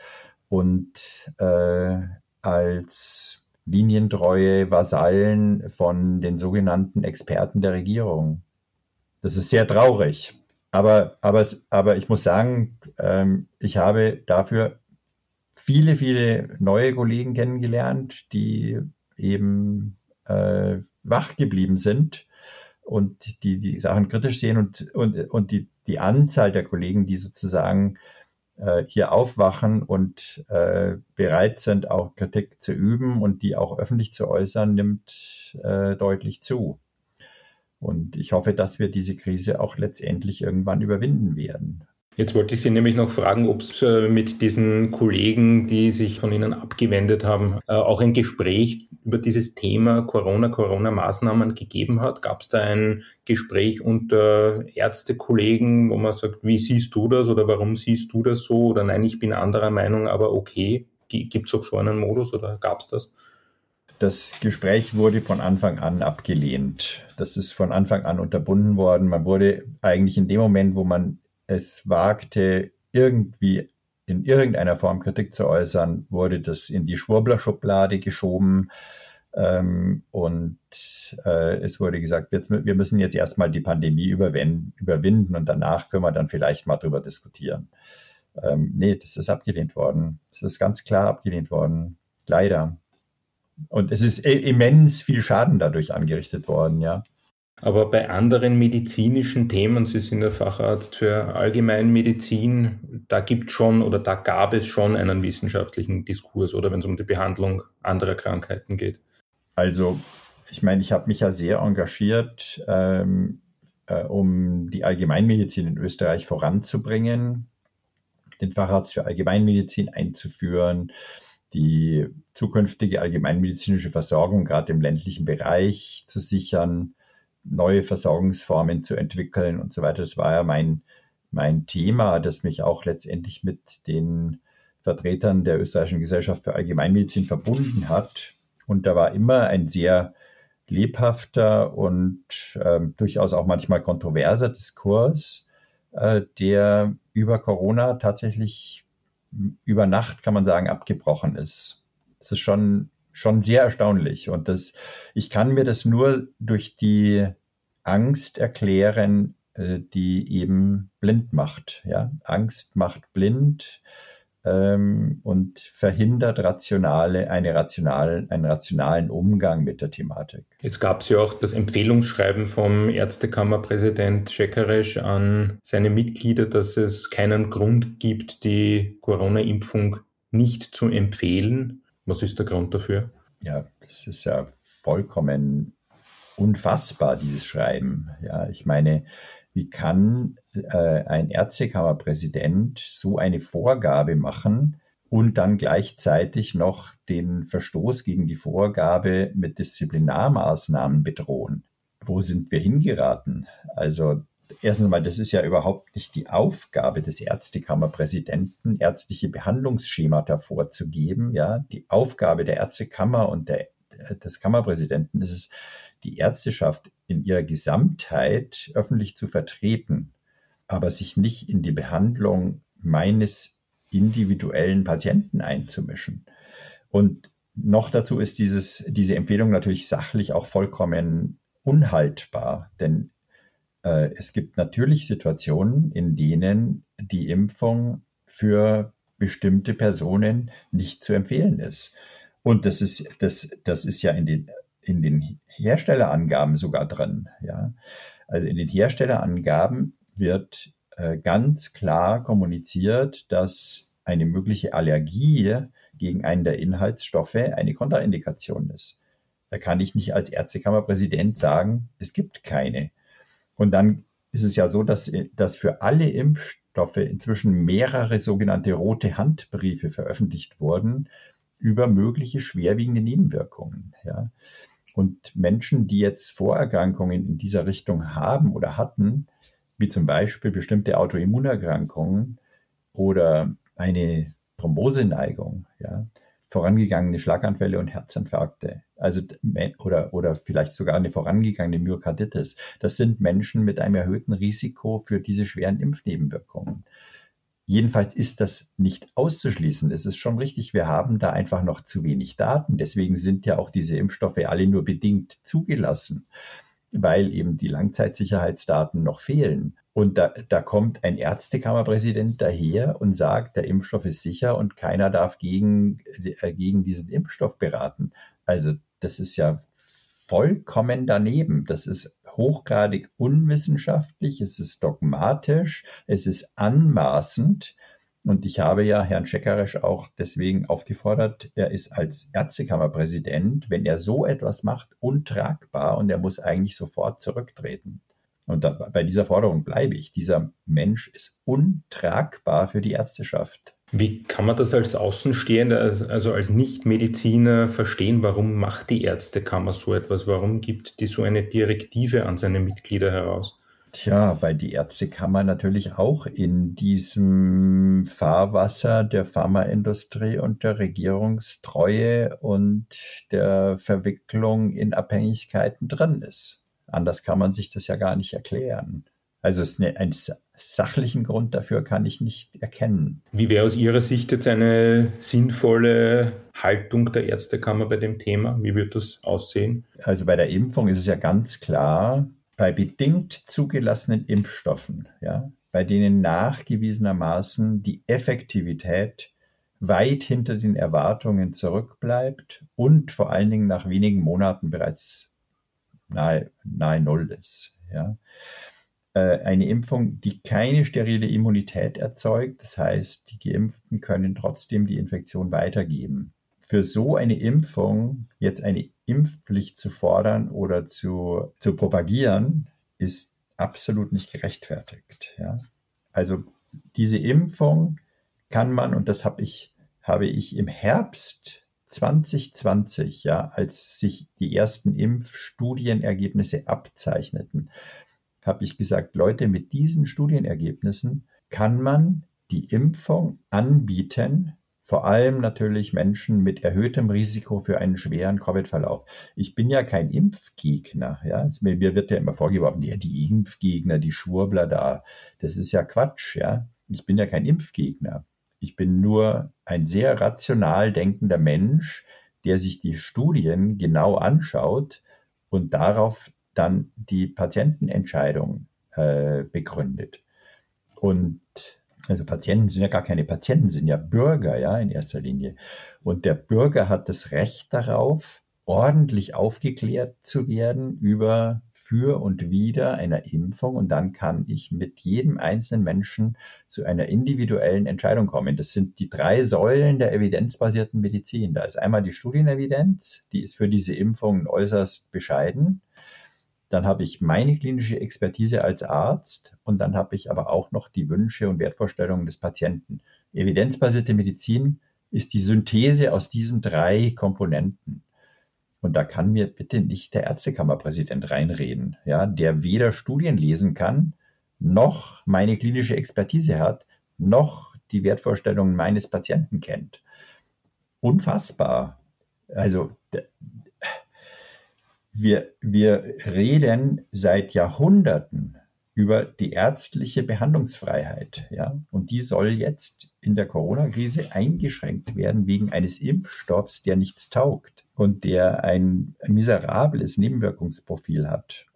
und äh, als linientreue Vasallen von den sogenannten Experten der Regierung. Das ist sehr traurig. Aber, aber, aber ich muss sagen, ähm, ich habe dafür viele, viele neue Kollegen kennengelernt, die eben äh, wach geblieben sind und die die Sachen kritisch sehen und, und, und die, die Anzahl der Kollegen, die sozusagen äh, hier aufwachen und äh, bereit sind, auch Kritik zu üben und die auch öffentlich zu äußern, nimmt äh, deutlich zu. Und ich hoffe, dass wir diese Krise auch letztendlich irgendwann überwinden werden. Jetzt wollte ich Sie nämlich noch fragen, ob es äh, mit diesen Kollegen, die sich von Ihnen abgewendet haben, äh, auch ein Gespräch über dieses Thema Corona, Corona-Maßnahmen gegeben hat. Gab es da ein Gespräch unter Ärztekollegen, wo man sagt, wie siehst du das oder warum siehst du das so oder nein, ich bin anderer Meinung, aber okay. Gibt es auch so einen Modus oder gab es das? Das Gespräch wurde von Anfang an abgelehnt. Das ist von Anfang an unterbunden worden. Man wurde eigentlich in dem Moment, wo man es wagte, irgendwie in irgendeiner Form Kritik zu äußern, wurde das in die Schwurbler-Schublade geschoben. Ähm, und äh, es wurde gesagt, wir, wir müssen jetzt erstmal die Pandemie überwinden und danach können wir dann vielleicht mal drüber diskutieren. Ähm, nee, das ist abgelehnt worden. Das ist ganz klar abgelehnt worden. Leider. Und es ist immens viel Schaden dadurch angerichtet worden, ja. Aber bei anderen medizinischen Themen, Sie sind der Facharzt für Allgemeinmedizin, da gibt schon oder da gab es schon einen wissenschaftlichen Diskurs, oder wenn es um die Behandlung anderer Krankheiten geht. Also, ich meine, ich habe mich ja sehr engagiert, ähm, äh, um die Allgemeinmedizin in Österreich voranzubringen, den Facharzt für Allgemeinmedizin einzuführen, die zukünftige allgemeinmedizinische Versorgung gerade im ländlichen Bereich zu sichern neue Versorgungsformen zu entwickeln und so weiter. Das war ja mein, mein Thema, das mich auch letztendlich mit den Vertretern der österreichischen Gesellschaft für Allgemeinmedizin verbunden hat. Und da war immer ein sehr lebhafter und ähm, durchaus auch manchmal kontroverser Diskurs, äh, der über Corona tatsächlich über Nacht, kann man sagen, abgebrochen ist. Das ist schon schon sehr erstaunlich. Und das, ich kann mir das nur durch die Angst erklären, äh, die eben blind macht. Ja? Angst macht blind ähm, und verhindert rationale, eine rationalen, einen rationalen Umgang mit der Thematik. Jetzt gab es ja auch das Empfehlungsschreiben vom Ärztekammerpräsident Schekaresch an seine Mitglieder, dass es keinen Grund gibt, die Corona-Impfung nicht zu empfehlen. Was ist der Grund dafür? Ja, das ist ja vollkommen unfassbar, dieses Schreiben. Ja, ich meine, wie kann äh, ein Ärztekammerpräsident so eine Vorgabe machen und dann gleichzeitig noch den Verstoß gegen die Vorgabe mit Disziplinarmaßnahmen bedrohen? Wo sind wir hingeraten? Also erstens mal, das ist ja überhaupt nicht die Aufgabe des Ärztekammerpräsidenten, ärztliche Behandlungsschemata vorzugeben. Ja, die Aufgabe der Ärztekammer und der, des Kammerpräsidenten ist es, die Ärzteschaft in ihrer Gesamtheit öffentlich zu vertreten, aber sich nicht in die Behandlung meines individuellen Patienten einzumischen. Und noch dazu ist dieses, diese Empfehlung natürlich sachlich auch vollkommen unhaltbar, denn äh, es gibt natürlich Situationen, in denen die Impfung für bestimmte Personen nicht zu empfehlen ist. Und das ist, das, das ist ja in den, in den Herstellerangaben sogar drin. Ja? Also in den Herstellerangaben wird äh, ganz klar kommuniziert, dass eine mögliche Allergie gegen einen der Inhaltsstoffe eine Kontraindikation ist. Da kann ich nicht als Ärztekammerpräsident sagen, es gibt keine. Und dann ist es ja so, dass, dass für alle Impfstoffe inzwischen mehrere sogenannte rote Handbriefe veröffentlicht wurden über mögliche schwerwiegende Nebenwirkungen. Ja. Und Menschen, die jetzt Vorerkrankungen in dieser Richtung haben oder hatten, wie zum Beispiel bestimmte Autoimmunerkrankungen oder eine Thromboseneigung, ja, vorangegangene Schlaganfälle und Herzinfarkte, also oder, oder vielleicht sogar eine vorangegangene Myokarditis. Das sind Menschen mit einem erhöhten Risiko für diese schweren Impfnebenwirkungen. Jedenfalls ist das nicht auszuschließen. Es ist schon richtig, wir haben da einfach noch zu wenig Daten. Deswegen sind ja auch diese Impfstoffe alle nur bedingt zugelassen, weil eben die Langzeitsicherheitsdaten noch fehlen. Und da, da kommt ein Ärztekammerpräsident daher und sagt, der Impfstoff ist sicher und keiner darf gegen, äh, gegen diesen Impfstoff beraten. Also das ist ja vollkommen daneben. Das ist hochgradig unwissenschaftlich, es ist dogmatisch, es ist anmaßend. Und ich habe ja Herrn Scheckeresch auch deswegen aufgefordert, er ist als Ärztekammerpräsident, wenn er so etwas macht, untragbar und er muss eigentlich sofort zurücktreten. Und da, bei dieser Forderung bleibe ich. Dieser Mensch ist untragbar für die Ärzteschaft. Wie kann man das als Außenstehender, also als Nichtmediziner verstehen? Warum macht die Ärztekammer so etwas? Warum gibt die so eine Direktive an seine Mitglieder heraus? Tja, weil die Ärztekammer natürlich auch in diesem Fahrwasser der Pharmaindustrie und der Regierungstreue und der Verwicklung in Abhängigkeiten drin ist. Anders kann man sich das ja gar nicht erklären. Also es eine, einen sachlichen Grund dafür kann ich nicht erkennen. Wie wäre aus Ihrer Sicht jetzt eine sinnvolle Haltung der Ärztekammer bei dem Thema? Wie wird das aussehen? Also bei der Impfung ist es ja ganz klar, bei bedingt zugelassenen Impfstoffen, ja, bei denen nachgewiesenermaßen die Effektivität weit hinter den Erwartungen zurückbleibt und vor allen Dingen nach wenigen Monaten bereits nahe, nahe Null ist. Ja. Äh, eine Impfung, die keine sterile Immunität erzeugt, das heißt, die Geimpften können trotzdem die Infektion weitergeben. Für so eine Impfung jetzt eine Impfpflicht zu fordern oder zu, zu propagieren, ist absolut nicht gerechtfertigt. Ja. Also diese Impfung kann man, und das habe ich, habe ich im Herbst 2020, ja, als sich die ersten Impfstudienergebnisse abzeichneten, habe ich gesagt, Leute, mit diesen Studienergebnissen kann man die Impfung anbieten, vor allem natürlich Menschen mit erhöhtem Risiko für einen schweren Covid-Verlauf. Ich bin ja kein Impfgegner, ja. Mir wird ja immer vorgeworfen, ja, die Impfgegner, die Schwurbler da, das ist ja Quatsch, ja. Ich bin ja kein Impfgegner. Ich bin nur ein sehr rational denkender Mensch, der sich die Studien genau anschaut und darauf dann die Patientenentscheidung äh, begründet. Und also Patienten sind ja gar keine Patienten, sind ja Bürger, ja, in erster Linie. Und der Bürger hat das Recht darauf, ordentlich aufgeklärt zu werden über für und wider einer Impfung und dann kann ich mit jedem einzelnen Menschen zu einer individuellen Entscheidung kommen. Das sind die drei Säulen der evidenzbasierten Medizin. Da ist einmal die Studienevidenz, die ist für diese Impfungen äußerst bescheiden. Dann habe ich meine klinische Expertise als Arzt und dann habe ich aber auch noch die Wünsche und Wertvorstellungen des Patienten. Evidenzbasierte Medizin ist die Synthese aus diesen drei Komponenten. Und da kann mir bitte nicht der Ärztekammerpräsident reinreden, ja, der weder Studien lesen kann, noch meine klinische Expertise hat, noch die Wertvorstellungen meines Patienten kennt. Unfassbar. Also wir, wir reden seit Jahrhunderten über die ärztliche Behandlungsfreiheit, ja, und die soll jetzt in der Corona-Krise eingeschränkt werden wegen eines Impfstoffs, der nichts taugt und der ein miserables Nebenwirkungsprofil hat.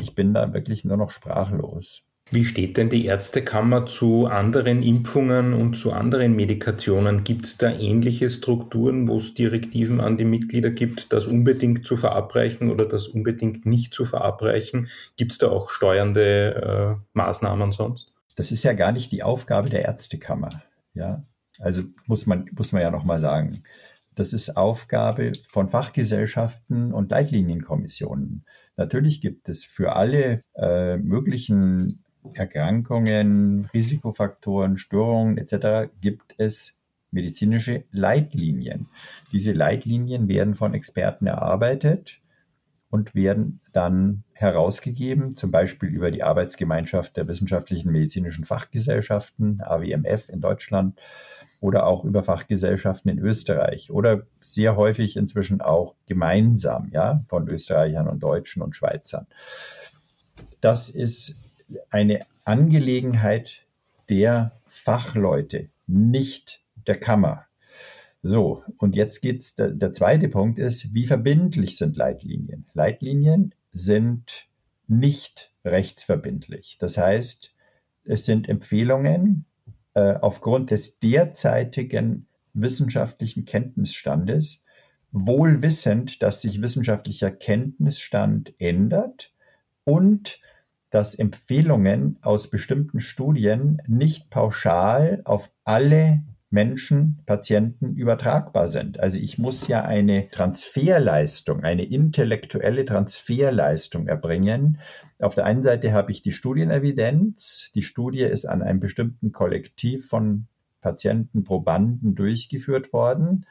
Ich bin da wirklich nur noch sprachlos. Wie steht denn die Ärztekammer zu anderen Impfungen und zu anderen Medikationen? Gibt es da ähnliche Strukturen, wo es Direktiven an die Mitglieder gibt, das unbedingt zu verabreichen oder das unbedingt nicht zu verabreichen? Gibt es da auch steuernde äh, Maßnahmen sonst? Das ist ja gar nicht die Aufgabe der Ärztekammer. Ja, also muss man, muss man ja nochmal sagen. Das ist Aufgabe von Fachgesellschaften und Leitlinienkommissionen. Natürlich gibt es für alle äh, möglichen Erkrankungen, Risikofaktoren, Störungen etc. gibt es medizinische Leitlinien. Diese Leitlinien werden von Experten erarbeitet und werden dann herausgegeben, zum Beispiel über die Arbeitsgemeinschaft der wissenschaftlichen medizinischen Fachgesellschaften, AWMF in Deutschland, oder auch über Fachgesellschaften in Österreich oder sehr häufig inzwischen auch gemeinsam, ja, von Österreichern und Deutschen und Schweizern. Das ist eine Angelegenheit der Fachleute, nicht der Kammer. So, und jetzt geht's, der, der zweite Punkt ist, wie verbindlich sind Leitlinien? Leitlinien sind nicht rechtsverbindlich. Das heißt, es sind Empfehlungen äh, aufgrund des derzeitigen wissenschaftlichen Kenntnisstandes, wohl wissend, dass sich wissenschaftlicher Kenntnisstand ändert und dass Empfehlungen aus bestimmten Studien nicht pauschal auf alle Menschen, Patienten übertragbar sind. Also ich muss ja eine Transferleistung, eine intellektuelle Transferleistung erbringen. Auf der einen Seite habe ich die Studienevidenz. Die Studie ist an einem bestimmten Kollektiv von Patienten, Probanden durchgeführt worden.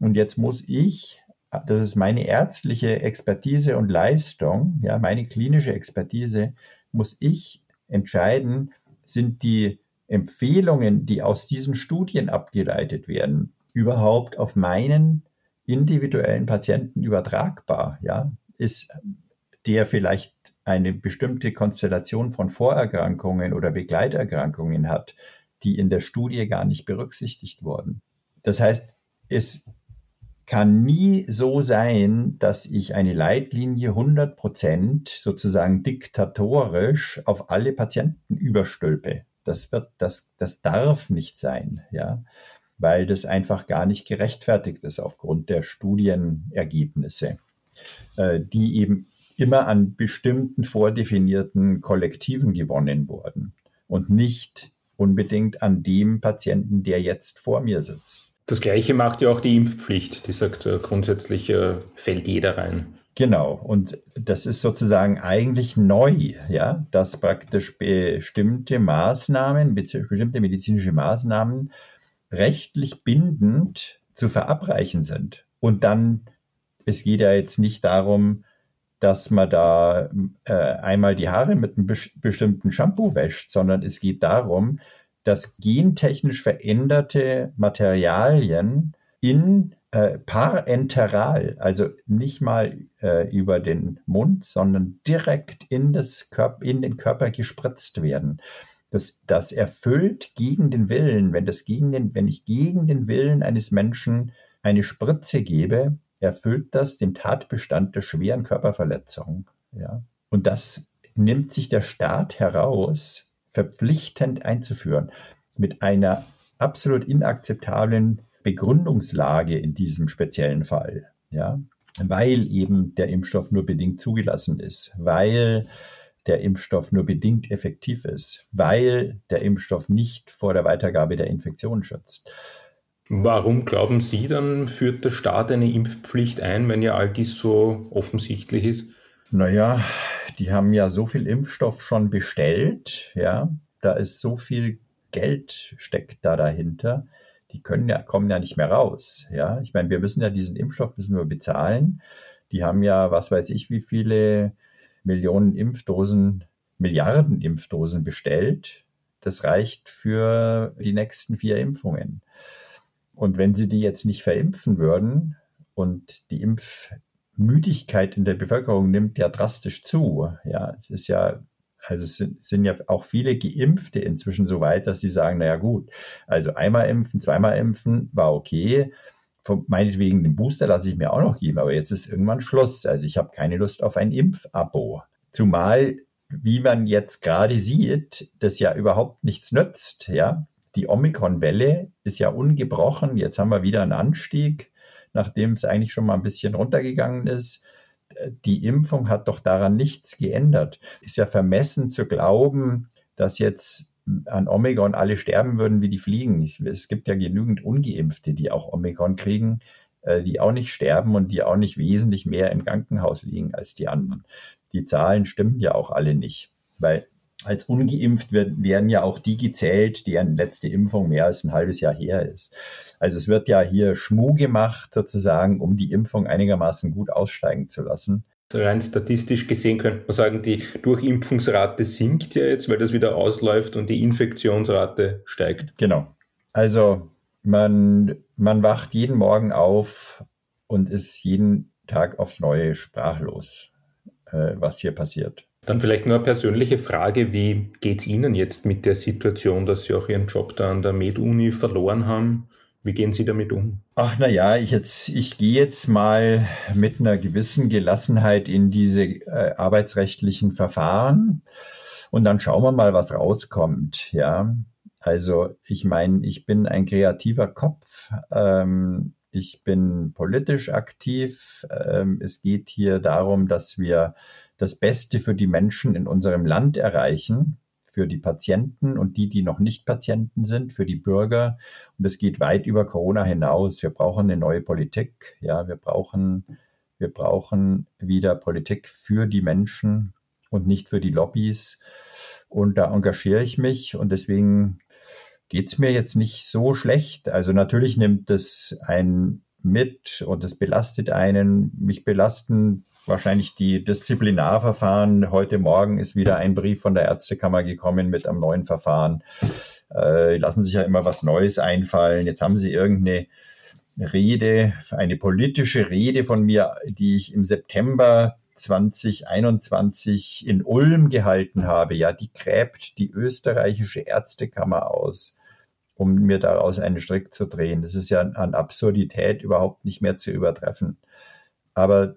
Und jetzt muss ich, das ist meine ärztliche Expertise und Leistung, ja, meine klinische Expertise, muss ich entscheiden, sind die Empfehlungen, die aus diesen Studien abgeleitet werden, überhaupt auf meinen individuellen Patienten übertragbar? Ja, ist der vielleicht eine bestimmte Konstellation von Vorerkrankungen oder Begleiterkrankungen hat, die in der Studie gar nicht berücksichtigt wurden. Das heißt, es kann nie so sein, dass ich eine Leitlinie 100 Prozent sozusagen diktatorisch auf alle Patienten überstülpe. Das wird, das, das darf nicht sein, ja, weil das einfach gar nicht gerechtfertigt ist aufgrund der Studienergebnisse, äh, die eben immer an bestimmten vordefinierten Kollektiven gewonnen wurden und nicht unbedingt an dem Patienten, der jetzt vor mir sitzt. Das Gleiche macht ja auch die Impfpflicht. Die sagt äh, grundsätzlich äh, fällt jeder rein. Genau, und das ist sozusagen eigentlich neu, ja, dass praktisch bestimmte Maßnahmen, bestimmte medizinische Maßnahmen rechtlich bindend zu verabreichen sind. Und dann, es geht ja jetzt nicht darum, dass man da äh, einmal die Haare mit einem bestimmten Shampoo wäscht, sondern es geht darum, dass gentechnisch veränderte Materialien in äh, parenteral, also nicht mal äh, über den Mund, sondern direkt in, das Körper, in den Körper gespritzt werden. Das, das erfüllt gegen den Willen, wenn, das gegen den, wenn ich gegen den Willen eines Menschen eine Spritze gebe, erfüllt das den Tatbestand der schweren Körperverletzung. Ja? Und das nimmt sich der Staat heraus, verpflichtend einzuführen, mit einer absolut inakzeptablen Begründungslage in diesem speziellen Fall. Ja? Weil eben der Impfstoff nur bedingt zugelassen ist, weil der Impfstoff nur bedingt effektiv ist, weil der Impfstoff nicht vor der Weitergabe der Infektion schützt. Warum glauben Sie dann, führt der Staat eine Impfpflicht ein, wenn ja all dies so offensichtlich ist? Naja, die haben ja so viel Impfstoff schon bestellt, ja, da ist so viel Geld steckt da dahinter. Die können ja, kommen ja nicht mehr raus, ja. Ich meine, wir müssen ja diesen Impfstoff müssen wir bezahlen. Die haben ja, was weiß ich, wie viele Millionen Impfdosen, Milliarden Impfdosen bestellt. Das reicht für die nächsten vier Impfungen. Und wenn sie die jetzt nicht verimpfen würden und die Impfmüdigkeit in der Bevölkerung nimmt ja drastisch zu, ja, es ist ja, also sind, sind ja auch viele Geimpfte inzwischen so weit, dass sie sagen, naja gut, also einmal impfen, zweimal impfen war okay, von, meinetwegen den Booster lasse ich mir auch noch geben, aber jetzt ist irgendwann Schluss. Also ich habe keine Lust auf ein Impfabo. Zumal, wie man jetzt gerade sieht, das ja überhaupt nichts nützt, ja. Die Omikron-Welle ist ja ungebrochen. Jetzt haben wir wieder einen Anstieg, nachdem es eigentlich schon mal ein bisschen runtergegangen ist. Die Impfung hat doch daran nichts geändert. Ist ja vermessen zu glauben, dass jetzt an Omikron alle sterben würden wie die Fliegen. Es gibt ja genügend Ungeimpfte, die auch Omikron kriegen, äh, die auch nicht sterben und die auch nicht wesentlich mehr im Krankenhaus liegen als die anderen. Die Zahlen stimmen ja auch alle nicht, weil als ungeimpft werden, werden ja auch die gezählt, deren letzte Impfung mehr als ein halbes Jahr her ist. Also es wird ja hier Schmuh gemacht, sozusagen, um die Impfung einigermaßen gut aussteigen zu lassen. Rein statistisch gesehen könnte man sagen, die Durchimpfungsrate sinkt ja jetzt, weil das wieder ausläuft und die Infektionsrate steigt. Genau. Also man, man wacht jeden Morgen auf und ist jeden Tag aufs Neue sprachlos, äh, was hier passiert. Dann vielleicht nur eine persönliche Frage, wie geht es Ihnen jetzt mit der Situation, dass Sie auch Ihren Job da an der Med-Uni verloren haben? Wie gehen Sie damit um? Ach naja, ich, jetzt, ich gehe jetzt mal mit einer gewissen Gelassenheit in diese äh, arbeitsrechtlichen Verfahren und dann schauen wir mal, was rauskommt. Ja, also ich meine, ich bin ein kreativer Kopf. Ähm, ich bin politisch aktiv. Ähm, es geht hier darum, dass wir das Beste für die Menschen in unserem Land erreichen, für die Patienten und die, die noch nicht Patienten sind, für die Bürger. Und es geht weit über Corona hinaus. Wir brauchen eine neue Politik. Ja, wir brauchen, wir brauchen wieder Politik für die Menschen und nicht für die Lobbys. Und da engagiere ich mich und deswegen geht's mir jetzt nicht so schlecht. Also natürlich nimmt es ein mit und es belastet einen. Mich belasten wahrscheinlich die Disziplinarverfahren. Heute Morgen ist wieder ein Brief von der Ärztekammer gekommen mit einem neuen Verfahren. Äh, lassen sich ja immer was Neues einfallen. Jetzt haben sie irgendeine Rede, eine politische Rede von mir, die ich im September 2021 in Ulm gehalten habe. Ja, die gräbt die österreichische Ärztekammer aus um mir daraus einen Strick zu drehen. Das ist ja an Absurdität überhaupt nicht mehr zu übertreffen. Aber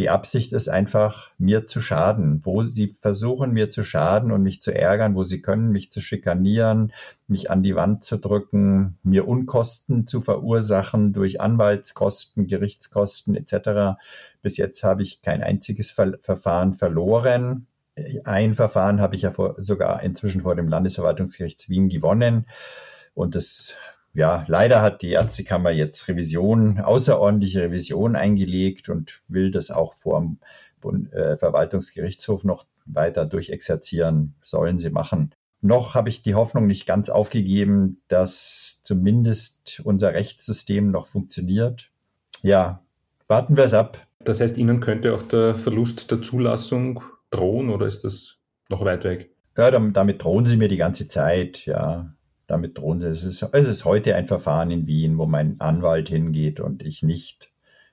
die Absicht ist einfach, mir zu schaden. Wo sie versuchen, mir zu schaden und mich zu ärgern, wo sie können, mich zu schikanieren, mich an die Wand zu drücken, mir Unkosten zu verursachen durch Anwaltskosten, Gerichtskosten etc. Bis jetzt habe ich kein einziges Ver Verfahren verloren. Ein Verfahren habe ich ja vor, sogar inzwischen vor dem Landesverwaltungsgericht Wien gewonnen. Und das, ja, leider hat die Ärztekammer jetzt Revision, außerordentliche Revision eingelegt und will das auch vor dem äh, Verwaltungsgerichtshof noch weiter durchexerzieren, sollen sie machen. Noch habe ich die Hoffnung nicht ganz aufgegeben, dass zumindest unser Rechtssystem noch funktioniert. Ja, warten wir es ab. Das heißt, Ihnen könnte auch der Verlust der Zulassung drohen oder ist das noch weit weg? Ja, damit drohen sie mir die ganze Zeit, ja damit drohen sie. Es ist, es ist heute ein Verfahren in Wien, wo mein Anwalt hingeht und ich nicht,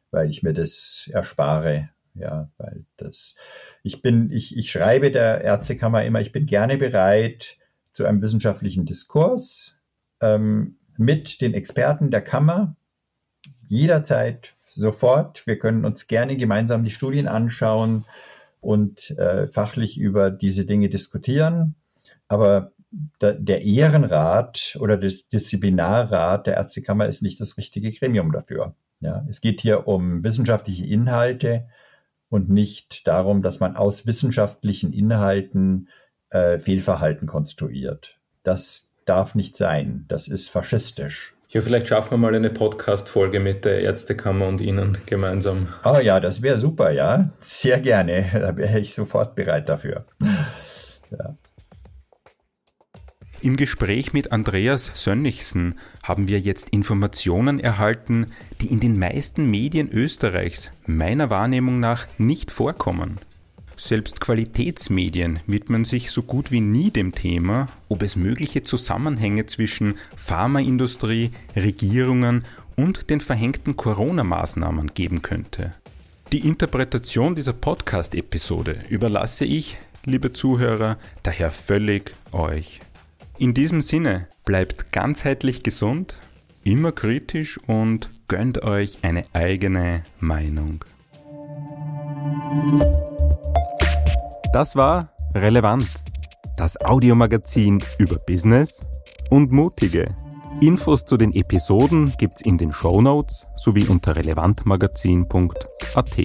weil ich mir das erspare. Ja, weil das, ich bin, ich, ich schreibe der Ärztekammer immer, ich bin gerne bereit zu einem wissenschaftlichen Diskurs ähm, mit den Experten der Kammer. Jederzeit, sofort. Wir können uns gerne gemeinsam die Studien anschauen und äh, fachlich über diese Dinge diskutieren. Aber der Ehrenrat oder das Disziplinarrat der Ärztekammer ist nicht das richtige Gremium dafür. Ja, es geht hier um wissenschaftliche Inhalte und nicht darum, dass man aus wissenschaftlichen Inhalten äh, Fehlverhalten konstruiert. Das darf nicht sein. Das ist faschistisch. Ja, vielleicht schaffen wir mal eine Podcast-Folge mit der Ärztekammer und Ihnen gemeinsam. Oh ja, das wäre super, ja. Sehr gerne. Da wäre ich sofort bereit dafür. Ja. Im Gespräch mit Andreas Sönnigsen haben wir jetzt Informationen erhalten, die in den meisten Medien Österreichs meiner Wahrnehmung nach nicht vorkommen. Selbst Qualitätsmedien widmen sich so gut wie nie dem Thema, ob es mögliche Zusammenhänge zwischen Pharmaindustrie, Regierungen und den verhängten Corona-Maßnahmen geben könnte. Die Interpretation dieser Podcast-Episode überlasse ich, liebe Zuhörer, daher völlig euch. In diesem Sinne, bleibt ganzheitlich gesund, immer kritisch und gönnt euch eine eigene Meinung. Das war Relevant, das Audiomagazin über Business und Mutige. Infos zu den Episoden gibt's in den Show Notes sowie unter relevantmagazin.at.